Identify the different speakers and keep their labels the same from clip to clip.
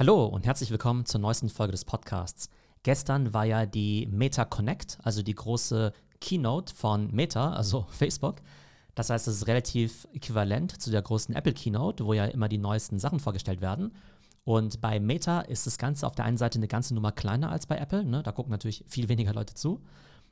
Speaker 1: Hallo und herzlich willkommen zur neuesten Folge des Podcasts. Gestern war ja die Meta Connect, also die große Keynote von Meta, also Facebook. Das heißt, es ist relativ äquivalent zu der großen Apple Keynote, wo ja immer die neuesten Sachen vorgestellt werden. Und bei Meta ist das Ganze auf der einen Seite eine ganze Nummer kleiner als bei Apple. Ne? Da gucken natürlich viel weniger Leute zu.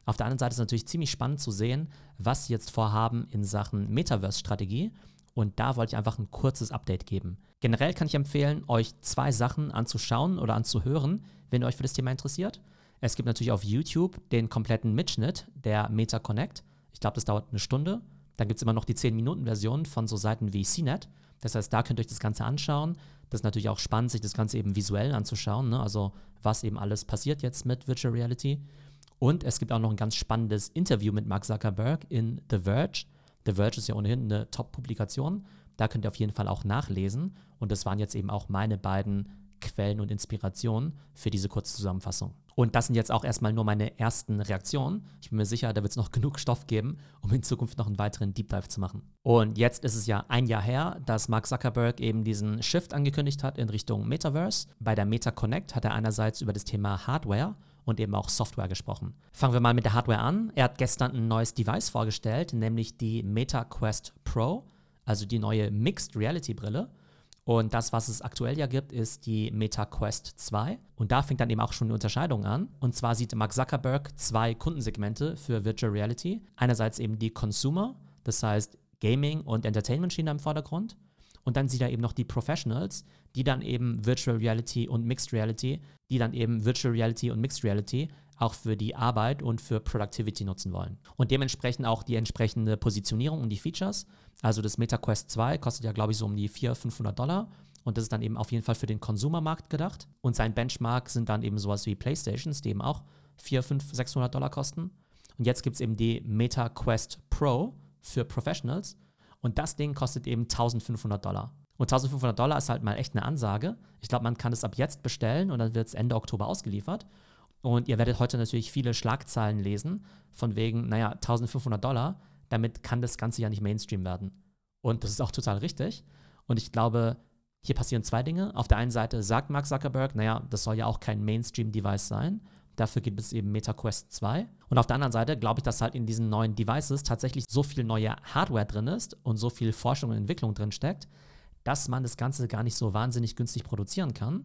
Speaker 1: Auf der anderen Seite ist es natürlich ziemlich spannend zu sehen, was sie jetzt vorhaben in Sachen Metaverse-Strategie. Und da wollte ich einfach ein kurzes Update geben. Generell kann ich empfehlen, euch zwei Sachen anzuschauen oder anzuhören, wenn ihr euch für das Thema interessiert. Es gibt natürlich auf YouTube den kompletten Mitschnitt der Meta Connect. Ich glaube, das dauert eine Stunde. Dann gibt es immer noch die 10-Minuten-Version von so Seiten wie CNET. Das heißt, da könnt ihr euch das Ganze anschauen. Das ist natürlich auch spannend, sich das Ganze eben visuell anzuschauen. Ne? Also, was eben alles passiert jetzt mit Virtual Reality. Und es gibt auch noch ein ganz spannendes Interview mit Mark Zuckerberg in The Verge. The Verge ist ja ohnehin eine Top-Publikation. Da könnt ihr auf jeden Fall auch nachlesen. Und das waren jetzt eben auch meine beiden Quellen und Inspirationen für diese kurze Zusammenfassung. Und das sind jetzt auch erstmal nur meine ersten Reaktionen. Ich bin mir sicher, da wird es noch genug Stoff geben, um in Zukunft noch einen weiteren Deep Dive zu machen. Und jetzt ist es ja ein Jahr her, dass Mark Zuckerberg eben diesen Shift angekündigt hat in Richtung Metaverse. Bei der Meta Connect hat er einerseits über das Thema Hardware und eben auch Software gesprochen. Fangen wir mal mit der Hardware an. Er hat gestern ein neues Device vorgestellt, nämlich die Meta Quest Pro, also die neue Mixed Reality Brille. Und das, was es aktuell ja gibt, ist die Meta Quest 2. Und da fängt dann eben auch schon eine Unterscheidung an. Und zwar sieht Mark Zuckerberg zwei Kundensegmente für Virtual Reality. Einerseits eben die Consumer, das heißt Gaming und Entertainment schienen da im Vordergrund. Und dann sieht er eben noch die Professionals, die dann eben Virtual Reality und Mixed Reality, die dann eben Virtual Reality und Mixed Reality auch für die Arbeit und für Productivity nutzen wollen. Und dementsprechend auch die entsprechende Positionierung und die Features. Also das MetaQuest 2 kostet ja, glaube ich, so um die 400, 500 Dollar. Und das ist dann eben auf jeden Fall für den Konsumermarkt gedacht. Und sein Benchmark sind dann eben sowas wie Playstations, die eben auch 400, 500, 600 Dollar kosten. Und jetzt gibt es eben die MetaQuest Pro für Professionals. Und das Ding kostet eben 1500 Dollar. Und 1500 Dollar ist halt mal echt eine Ansage. Ich glaube, man kann es ab jetzt bestellen und dann wird es Ende Oktober ausgeliefert. Und ihr werdet heute natürlich viele Schlagzeilen lesen, von wegen, naja, 1500 Dollar, damit kann das Ganze ja nicht Mainstream werden. Und das ist auch total richtig. Und ich glaube, hier passieren zwei Dinge. Auf der einen Seite sagt Mark Zuckerberg, naja, das soll ja auch kein Mainstream-Device sein. Dafür gibt es eben MetaQuest 2. Und auf der anderen Seite glaube ich, dass halt in diesen neuen Devices tatsächlich so viel neue Hardware drin ist und so viel Forschung und Entwicklung drin steckt, dass man das Ganze gar nicht so wahnsinnig günstig produzieren kann.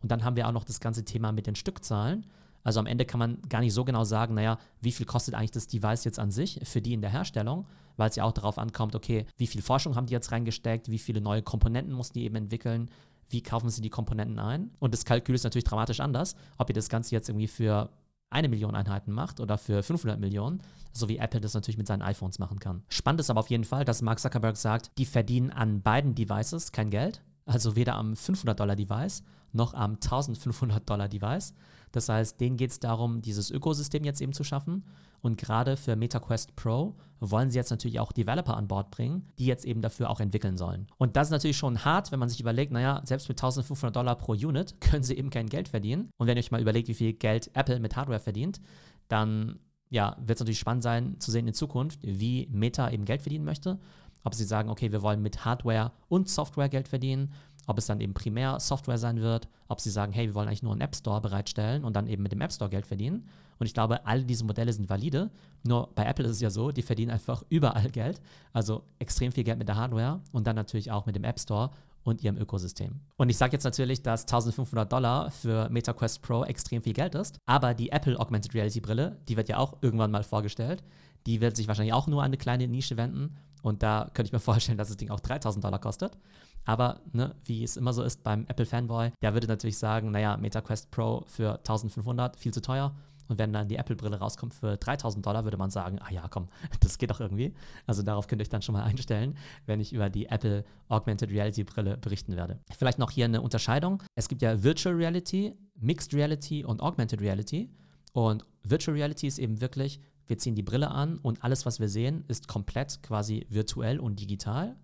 Speaker 1: Und dann haben wir auch noch das ganze Thema mit den Stückzahlen. Also am Ende kann man gar nicht so genau sagen, naja, wie viel kostet eigentlich das Device jetzt an sich für die in der Herstellung, weil es ja auch darauf ankommt, okay, wie viel Forschung haben die jetzt reingesteckt, wie viele neue Komponenten mussten die eben entwickeln, wie kaufen sie die Komponenten ein. Und das Kalkül ist natürlich dramatisch anders, ob ihr das Ganze jetzt irgendwie für eine Million Einheiten macht oder für 500 Millionen, so wie Apple das natürlich mit seinen iPhones machen kann. Spannend ist aber auf jeden Fall, dass Mark Zuckerberg sagt, die verdienen an beiden Devices kein Geld, also weder am 500 Dollar Device noch am 1500 Dollar Device. Das heißt, denen geht es darum, dieses Ökosystem jetzt eben zu schaffen. Und gerade für MetaQuest Pro wollen sie jetzt natürlich auch Developer an Bord bringen, die jetzt eben dafür auch entwickeln sollen. Und das ist natürlich schon hart, wenn man sich überlegt, naja, selbst mit 1500 Dollar pro Unit können sie eben kein Geld verdienen. Und wenn ihr euch mal überlegt, wie viel Geld Apple mit Hardware verdient, dann ja, wird es natürlich spannend sein zu sehen in Zukunft, wie Meta eben Geld verdienen möchte. Ob sie sagen, okay, wir wollen mit Hardware und Software Geld verdienen ob es dann eben primär Software sein wird, ob sie sagen, hey, wir wollen eigentlich nur einen App Store bereitstellen und dann eben mit dem App Store Geld verdienen. Und ich glaube, alle diese Modelle sind valide. Nur bei Apple ist es ja so, die verdienen einfach überall Geld. Also extrem viel Geld mit der Hardware und dann natürlich auch mit dem App Store und ihrem Ökosystem. Und ich sage jetzt natürlich, dass 1500 Dollar für MetaQuest Pro extrem viel Geld ist, aber die Apple Augmented Reality Brille, die wird ja auch irgendwann mal vorgestellt. Die wird sich wahrscheinlich auch nur an eine kleine Nische wenden und da könnte ich mir vorstellen, dass das Ding auch 3000 Dollar kostet. Aber ne, wie es immer so ist beim Apple Fanboy, der würde natürlich sagen, naja, MetaQuest Pro für 1500, viel zu teuer. Und wenn dann die Apple-Brille rauskommt für 3000 Dollar, würde man sagen, ah ja, komm, das geht doch irgendwie. Also darauf könnt ihr euch dann schon mal einstellen, wenn ich über die Apple Augmented Reality Brille berichten werde. Vielleicht noch hier eine Unterscheidung. Es gibt ja Virtual Reality, Mixed Reality und Augmented Reality. Und Virtual Reality ist eben wirklich, wir ziehen die Brille an und alles, was wir sehen, ist komplett quasi virtuell und digital.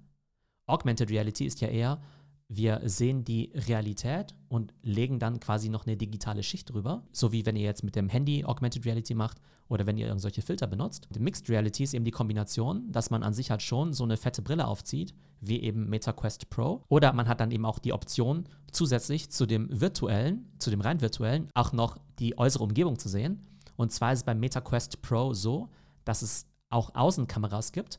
Speaker 1: Augmented Reality ist ja eher, wir sehen die Realität und legen dann quasi noch eine digitale Schicht drüber. So wie wenn ihr jetzt mit dem Handy Augmented Reality macht oder wenn ihr irgendwelche Filter benutzt. Die Mixed Reality ist eben die Kombination, dass man an sich halt schon so eine fette Brille aufzieht, wie eben MetaQuest Pro. Oder man hat dann eben auch die Option, zusätzlich zu dem virtuellen, zu dem rein virtuellen, auch noch die äußere Umgebung zu sehen. Und zwar ist es beim MetaQuest Pro so, dass es auch Außenkameras gibt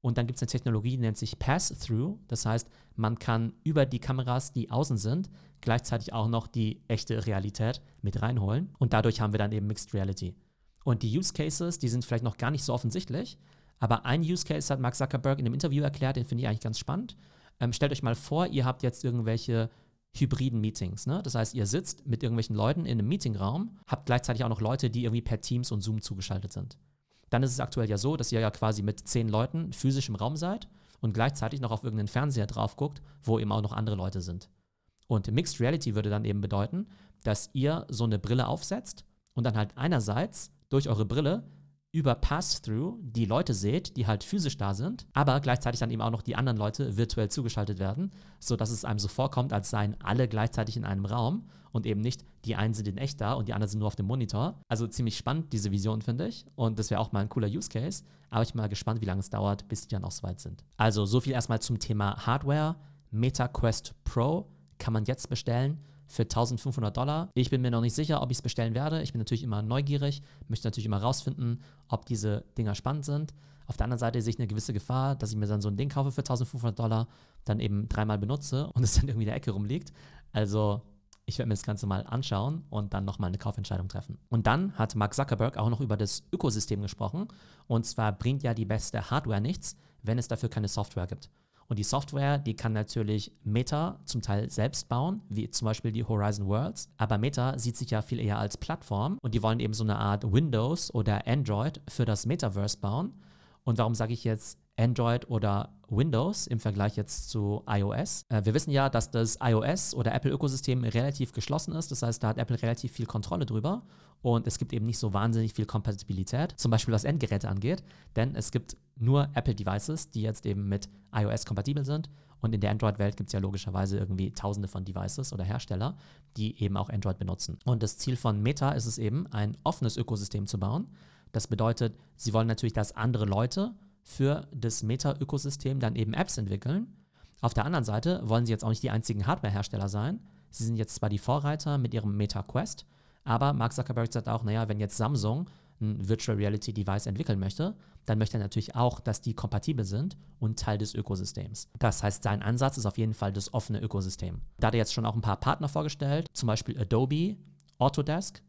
Speaker 1: und dann gibt es eine Technologie, die nennt sich Pass-Through. Das heißt, man kann über die Kameras, die außen sind, gleichzeitig auch noch die echte Realität mit reinholen. Und dadurch haben wir dann eben Mixed Reality. Und die Use Cases, die sind vielleicht noch gar nicht so offensichtlich. Aber ein Use Case hat Mark Zuckerberg in einem Interview erklärt, den finde ich eigentlich ganz spannend. Ähm, stellt euch mal vor, ihr habt jetzt irgendwelche hybriden Meetings. Ne? Das heißt, ihr sitzt mit irgendwelchen Leuten in einem Meetingraum, habt gleichzeitig auch noch Leute, die irgendwie per Teams und Zoom zugeschaltet sind dann ist es aktuell ja so, dass ihr ja quasi mit zehn Leuten physisch im Raum seid und gleichzeitig noch auf irgendeinen Fernseher drauf guckt, wo eben auch noch andere Leute sind. Und Mixed Reality würde dann eben bedeuten, dass ihr so eine Brille aufsetzt und dann halt einerseits durch eure Brille über Pass-Through die Leute seht, die halt physisch da sind, aber gleichzeitig dann eben auch noch die anderen Leute virtuell zugeschaltet werden, sodass es einem so vorkommt, als seien alle gleichzeitig in einem Raum und eben nicht, die einen sind in echt da und die anderen sind nur auf dem Monitor. Also ziemlich spannend, diese Vision, finde ich. Und das wäre auch mal ein cooler Use Case. Aber ich bin mal gespannt, wie lange es dauert, bis die dann auch soweit sind. Also so viel erstmal zum Thema Hardware. MetaQuest Pro kann man jetzt bestellen für 1500 Dollar. Ich bin mir noch nicht sicher, ob ich es bestellen werde. Ich bin natürlich immer neugierig, möchte natürlich immer rausfinden, ob diese Dinger spannend sind. Auf der anderen Seite sehe ich eine gewisse Gefahr, dass ich mir dann so ein Ding kaufe für 1500 Dollar, dann eben dreimal benutze und es dann irgendwie in der Ecke rumliegt. Also ich werde mir das Ganze mal anschauen und dann nochmal eine Kaufentscheidung treffen. Und dann hat Mark Zuckerberg auch noch über das Ökosystem gesprochen. Und zwar bringt ja die beste Hardware nichts, wenn es dafür keine Software gibt. Und die Software, die kann natürlich Meta zum Teil selbst bauen, wie zum Beispiel die Horizon Worlds. Aber Meta sieht sich ja viel eher als Plattform und die wollen eben so eine Art Windows oder Android für das Metaverse bauen. Und warum sage ich jetzt Android oder Windows im Vergleich jetzt zu iOS. Äh, wir wissen ja, dass das iOS oder Apple-Ökosystem relativ geschlossen ist. Das heißt, da hat Apple relativ viel Kontrolle drüber und es gibt eben nicht so wahnsinnig viel Kompatibilität, zum Beispiel was Endgeräte angeht, denn es gibt nur Apple-Devices, die jetzt eben mit iOS kompatibel sind. Und in der Android-Welt gibt es ja logischerweise irgendwie tausende von Devices oder Hersteller, die eben auch Android benutzen. Und das Ziel von Meta ist es eben, ein offenes Ökosystem zu bauen. Das bedeutet, sie wollen natürlich, dass andere Leute für das Meta-Ökosystem dann eben Apps entwickeln. Auf der anderen Seite wollen sie jetzt auch nicht die einzigen Hardware-Hersteller sein. Sie sind jetzt zwar die Vorreiter mit ihrem Meta Quest, aber Mark Zuckerberg sagt auch, naja, wenn jetzt Samsung ein Virtual Reality Device entwickeln möchte, dann möchte er natürlich auch, dass die kompatibel sind und Teil des Ökosystems. Das heißt, sein Ansatz ist auf jeden Fall das offene Ökosystem. Da hat er jetzt schon auch ein paar Partner vorgestellt, zum Beispiel Adobe, Autodesk,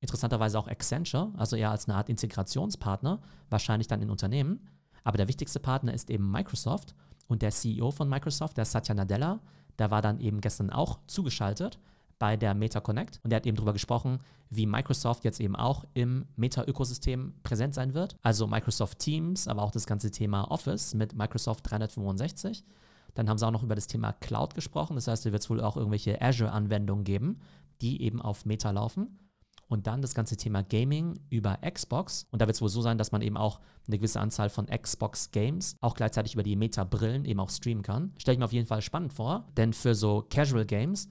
Speaker 1: interessanterweise auch Accenture, also eher als eine Art Integrationspartner, wahrscheinlich dann in Unternehmen. Aber der wichtigste Partner ist eben Microsoft und der CEO von Microsoft, der Satya Nadella, der war dann eben gestern auch zugeschaltet bei der Meta Connect und der hat eben darüber gesprochen, wie Microsoft jetzt eben auch im Meta-Ökosystem präsent sein wird. Also Microsoft Teams, aber auch das ganze Thema Office mit Microsoft 365. Dann haben sie auch noch über das Thema Cloud gesprochen. Das heißt, da wird es wohl auch irgendwelche Azure-Anwendungen geben, die eben auf Meta laufen und dann das ganze Thema Gaming über Xbox. Und da wird es wohl so sein, dass man eben auch eine gewisse Anzahl von Xbox Games auch gleichzeitig über die Meta-Brillen eben auch streamen kann. Stelle ich mir auf jeden Fall spannend vor, denn für so Casual Games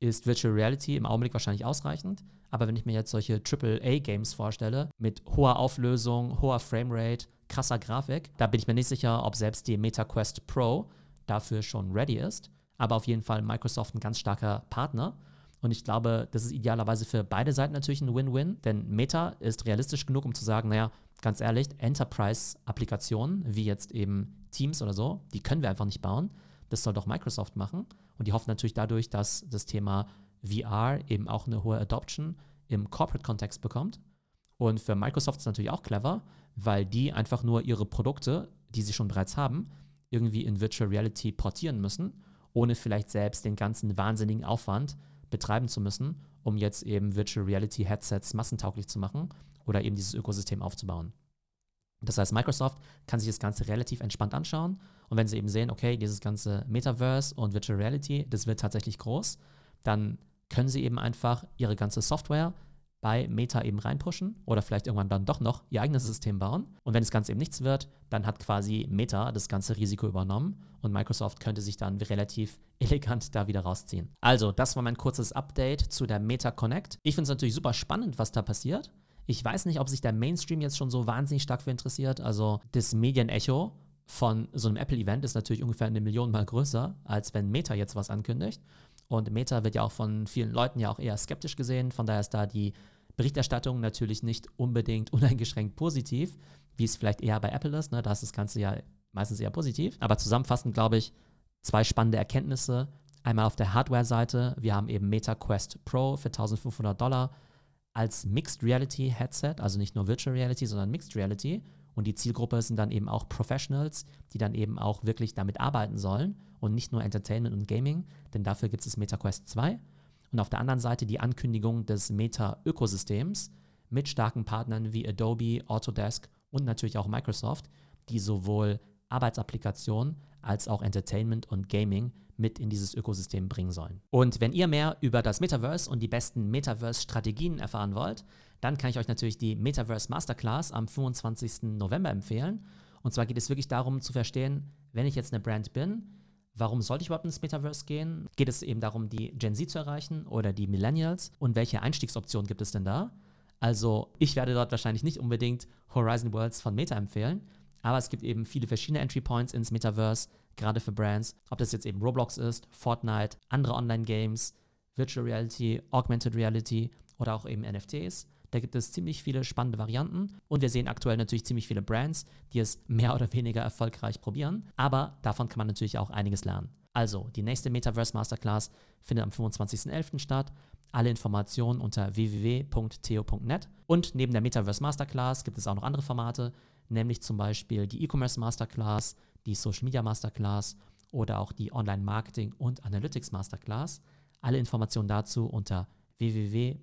Speaker 1: ist Virtual Reality im Augenblick wahrscheinlich ausreichend. Aber wenn ich mir jetzt solche AAA-Games vorstelle, mit hoher Auflösung, hoher Framerate, krasser Grafik, da bin ich mir nicht sicher, ob selbst die Meta Quest Pro dafür schon ready ist. Aber auf jeden Fall Microsoft ein ganz starker Partner. Und ich glaube, das ist idealerweise für beide Seiten natürlich ein Win-Win, denn Meta ist realistisch genug, um zu sagen, naja, ganz ehrlich, Enterprise-Applikationen, wie jetzt eben Teams oder so, die können wir einfach nicht bauen. Das soll doch Microsoft machen. Und die hoffen natürlich dadurch, dass das Thema VR eben auch eine hohe Adoption im Corporate-Kontext bekommt. Und für Microsoft ist es natürlich auch clever, weil die einfach nur ihre Produkte, die sie schon bereits haben, irgendwie in Virtual Reality portieren müssen, ohne vielleicht selbst den ganzen wahnsinnigen Aufwand betreiben zu müssen, um jetzt eben Virtual Reality Headsets massentauglich zu machen oder eben dieses Ökosystem aufzubauen. Das heißt, Microsoft kann sich das Ganze relativ entspannt anschauen und wenn sie eben sehen, okay, dieses ganze Metaverse und Virtual Reality, das wird tatsächlich groß, dann können sie eben einfach ihre ganze Software bei Meta eben reinpushen oder vielleicht irgendwann dann doch noch ihr eigenes System bauen. Und wenn das Ganze eben nichts wird, dann hat quasi Meta das ganze Risiko übernommen und Microsoft könnte sich dann relativ elegant da wieder rausziehen. Also, das war mein kurzes Update zu der Meta Connect. Ich finde es natürlich super spannend, was da passiert. Ich weiß nicht, ob sich der Mainstream jetzt schon so wahnsinnig stark für interessiert. Also das Medienecho von so einem Apple-Event ist natürlich ungefähr eine Million Mal größer, als wenn Meta jetzt was ankündigt. Und Meta wird ja auch von vielen Leuten ja auch eher skeptisch gesehen. Von daher ist da die Berichterstattung natürlich nicht unbedingt uneingeschränkt positiv, wie es vielleicht eher bei Apple ist. Ne? Da ist das Ganze ja meistens eher positiv. Aber zusammenfassend glaube ich, zwei spannende Erkenntnisse. Einmal auf der Hardware-Seite, wir haben eben Meta Quest Pro für 1500 Dollar als Mixed Reality Headset, also nicht nur Virtual Reality, sondern Mixed Reality. Und die Zielgruppe sind dann eben auch Professionals, die dann eben auch wirklich damit arbeiten sollen und nicht nur Entertainment und Gaming, denn dafür gibt es Meta Quest 2. Und auf der anderen Seite die Ankündigung des Meta-Ökosystems mit starken Partnern wie Adobe, Autodesk und natürlich auch Microsoft, die sowohl Arbeitsapplikationen als auch Entertainment und Gaming mit in dieses Ökosystem bringen sollen. Und wenn ihr mehr über das Metaverse und die besten Metaverse-Strategien erfahren wollt, dann kann ich euch natürlich die Metaverse Masterclass am 25. November empfehlen. Und zwar geht es wirklich darum zu verstehen, wenn ich jetzt eine Brand bin, warum sollte ich überhaupt ins Metaverse gehen? Geht es eben darum, die Gen Z zu erreichen oder die Millennials? Und welche Einstiegsoptionen gibt es denn da? Also ich werde dort wahrscheinlich nicht unbedingt Horizon Worlds von Meta empfehlen, aber es gibt eben viele verschiedene Entry Points ins Metaverse, gerade für Brands. Ob das jetzt eben Roblox ist, Fortnite, andere Online-Games, Virtual Reality, Augmented Reality oder auch eben NFTs. Da gibt es ziemlich viele spannende Varianten und wir sehen aktuell natürlich ziemlich viele Brands, die es mehr oder weniger erfolgreich probieren. Aber davon kann man natürlich auch einiges lernen. Also, die nächste Metaverse Masterclass findet am 25.11. statt. Alle Informationen unter www.theo.net. Und neben der Metaverse Masterclass gibt es auch noch andere Formate, nämlich zum Beispiel die E-Commerce Masterclass, die Social Media Masterclass oder auch die Online Marketing und Analytics Masterclass. Alle Informationen dazu unter www.theo.net.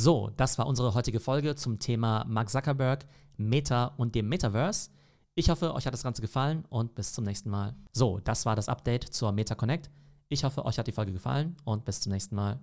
Speaker 1: So, das war unsere heutige Folge zum Thema Mark Zuckerberg, Meta und dem Metaverse. Ich hoffe, euch hat das Ganze gefallen und bis zum nächsten Mal. So, das war das Update zur Meta Connect. Ich hoffe, euch hat die Folge gefallen und bis zum nächsten Mal.